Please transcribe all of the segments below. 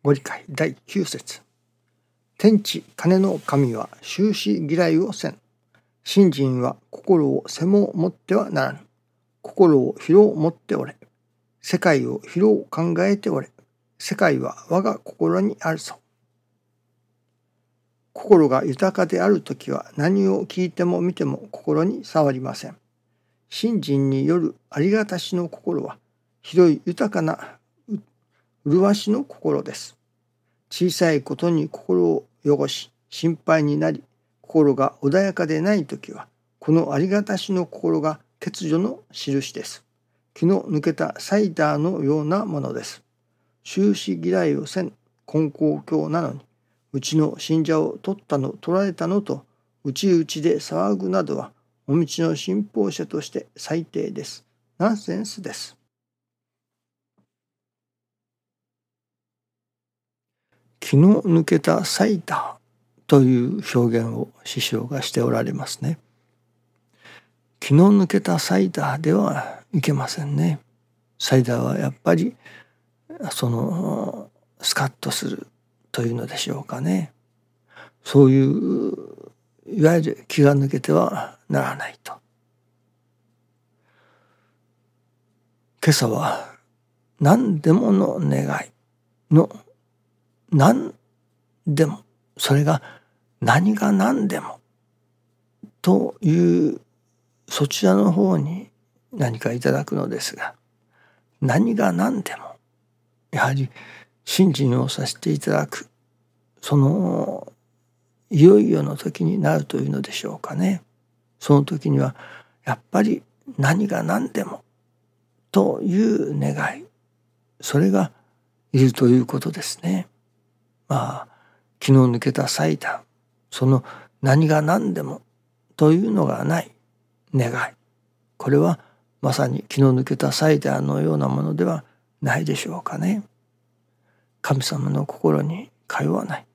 ご理解第9節天地金の神は終始嫌いをせん。信心は心を背も持ってはならぬ。心を広を持っておれ。世界を広を考えておれ。世界は我が心にあるぞ。心が豊かである時は何を聞いても見ても心に触りません。信心によるありがたしの心は広い豊かな麗しの心です。小さいことに心を汚し心配になり心が穏やかでない時はこのありがたしの心が欠如の印です。気の抜けたサイダーのようなものです。終始嫌いをせん根高教なのにうちの信者を取ったの取られたのと内々で騒ぐなどはお道の信奉者として最低です。ナンセンスです。気の抜けたサイダーという表現を師匠がしておられますね。気の抜けたサイダーではいけませんね。サイダーはやっぱりそのスカッとするというのでしょうかね。そういういわゆる気が抜けてはならないと。今朝は何でもの願いの何でもそれが何が何でもというそちらの方に何かいただくのですが何が何でもやはり信心をさせていただくそのいよいよの時になるというのでしょうかねその時にはやっぱり何が何でもという願いそれがいるということですね。まあ気の抜けた祭壇その何が何でもというのがない願いこれはまさに気の抜けた祭壇のようなものではないでしょうかね。神様の心に通わない。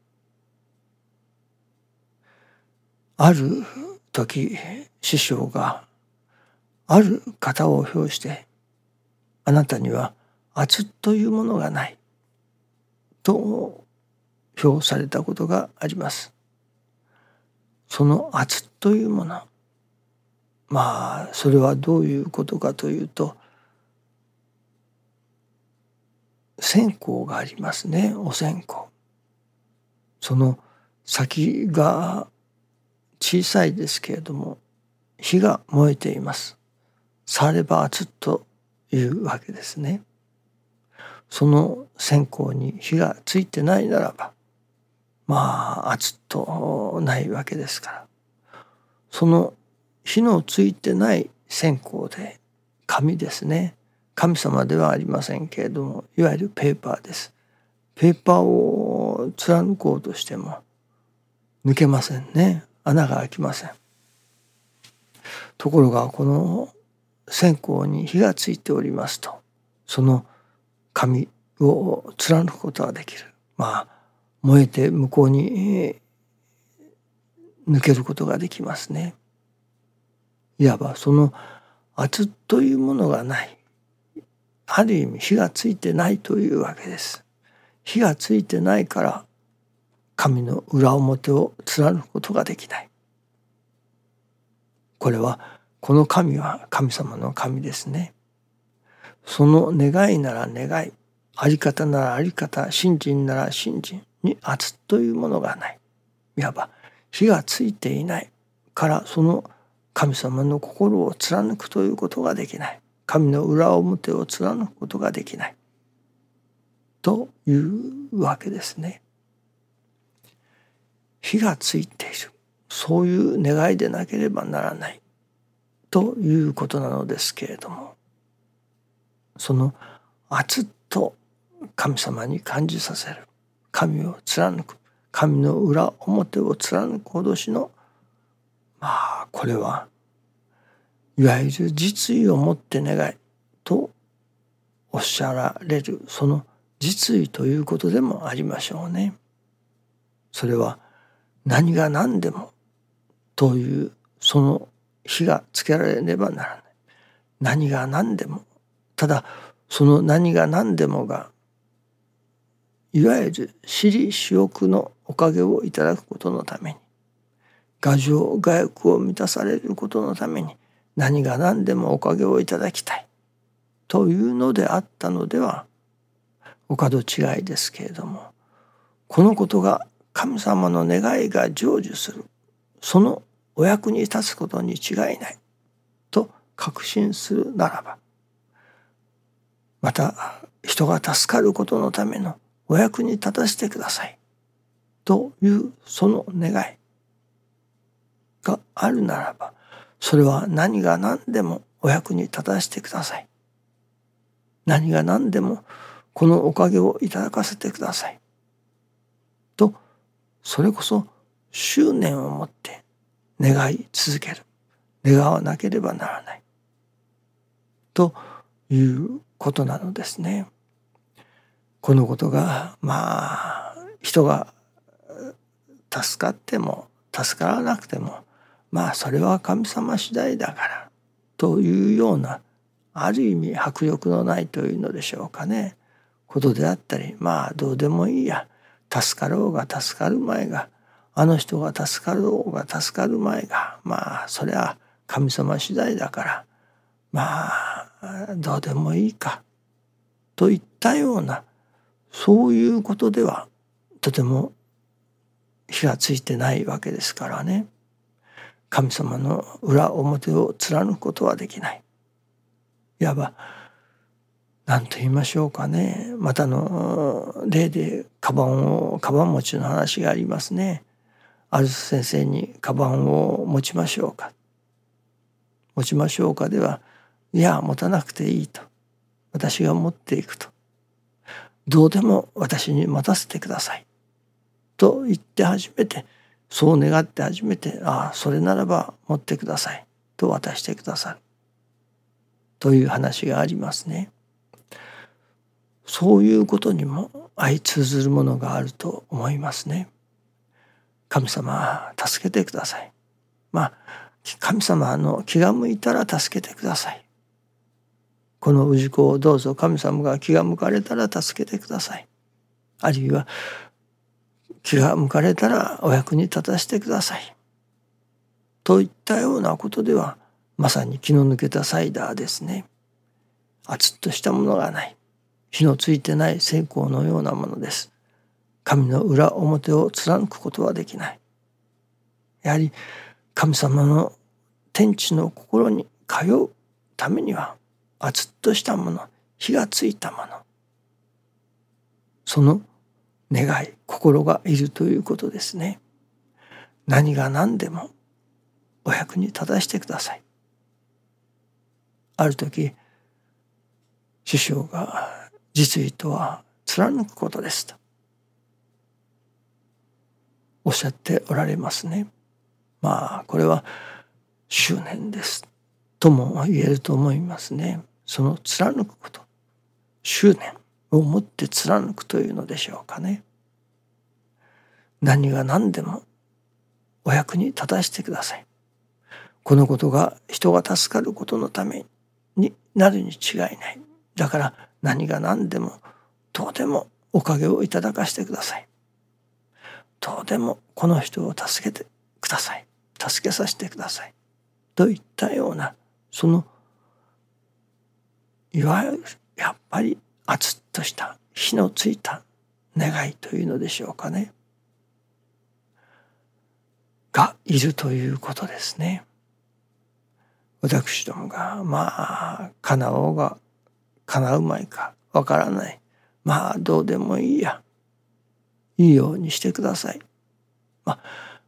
ある時師匠がある方を表してあなたには圧というものがないと表されたことがあります。その圧というものまあそれはどういうことかというと線香がありますねお線香。その先が小さいですけれども火が燃えています。されば熱というわけですね。その線香に火がついてないならばまあ熱とないわけですから。その火のついてない線香で紙ですね。神様ではありませんけれどもいわゆるペーパーです。ペーパーを貫こうとしても抜けませんね。穴が開きません。ところがこの線香に火がついておりますとその紙を貫くことができる。まあ燃えて向こうに抜けることができますね。いわばその圧というものがないある意味火がついてないというわけです。火がついてないから神の裏表を貫くことができない。これはこの神は神様の神ですね。その願いなら願いあり方ならあり方信心なら信心に圧というものがない。いわば火がついていない。からその神様の心を貫くということができない。神の裏表を貫くことができない。というわけですね。火がついている。そういう願いでなければならない。ということなのですけれども。その圧と神様に感じさせる。神を貫く神の裏表を貫く脅しのまあこれはいわゆる実意を持って願いとおっしゃられるその実意ということでもありましょうね。それは何が何でもというその火がつけられねばならない。何が何でもただその何が何でもがいわゆる私利私欲のおかげをいただくことのために牙城牙欲を満たされることのために何が何でもおかげをいただきたい。というのであったのではお門違いですけれどもこのことが神様の願いが成就する。そのお役に立つことに違いない。と確信するならばまた人が助かることのためのお役に立たせてください。というその願いがあるならばそれは何が何でもお役に立たせてください。何が何でもこのおかげをいただかせてください。とそれこそ執念を持って願い続ける。願わなければならない。ということなのですね。このことがまあ人が助かっても助からなくてもまあそれは神様次第だからというようなある意味迫力のないというのでしょうかね。ことであったりまあどうでもいいや。助かろうが助かる前があの人が助かろうが助かる前がまあそれは神様次第だからまあどうでもいいかといったようなそういうことではとても火がついてないわけですからね。神様の裏表を貫くことはできない。いわば何と言いましょうかね。またの例でカバンをカバン持ちの話がありますね。ある先生にカバンを持ちましょうか。持ちましょうかではいや持たなくていいと。私が持っていくと。どうでも私に待たせてくださいと言って初めてそう願って初めてああそれならば持ってくださいと渡してくださるという話がありますね。そういうことにも相通ずるものがあると思いますね。神様助けてください。まあ神様の気が向いたら助けてください。この氏子をどうぞ神様が気が向かれたら助けてください。あるいは気が向かれたらお役に立たせてください。といったようなことではまさに気の抜けたサイダーですね。熱っとしたものがない。火のついてない成功のようなものです。神の裏表を貫くことはできない。やはり神様の天地の心に通うためには熱っとしたもの火がついたもの。その願い心がいるということですね。何が何でもお役に立たしてください。ある時師匠が実意とは貫くことですと。おっしゃっておられますね。まあこれは執念です。とも言えると思いますね。その貫くこと執念を持って貫くというのでしょうかね。何が何でもお役に立たせてください。このことが人が助かることのためになるに違いない。だから何が何でもどうでもおかげをいただかしてください。どうでもこの人を助けてください。助けさせてください。といったようなそのいわゆるやっぱり熱っとした火のついた願いというのでしょうかねがいるということですね。私どもがまあ叶おうが叶うまいかわからないまあどうでもいいやいいようにしてください。まあ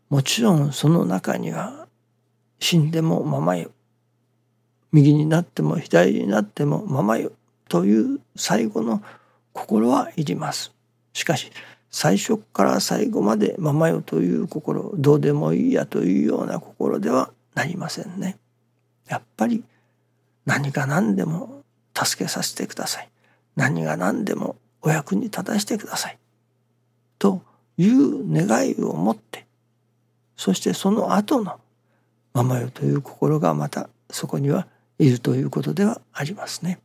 もちろんその中には死んでもままよ右になっても左になってもままよという最後の心はいります。しかし最初から最後までままよという心どうでもいいやというような心ではなりませんね。やっぱり何が何でも助けさせてください。何が何でもお役に立たせてください。という願いを持ってそしてその後のままよという心がまたそこにはいるということではありますね。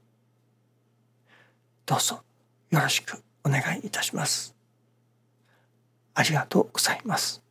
どうぞよろしくお願いいたします。ありがとうございます。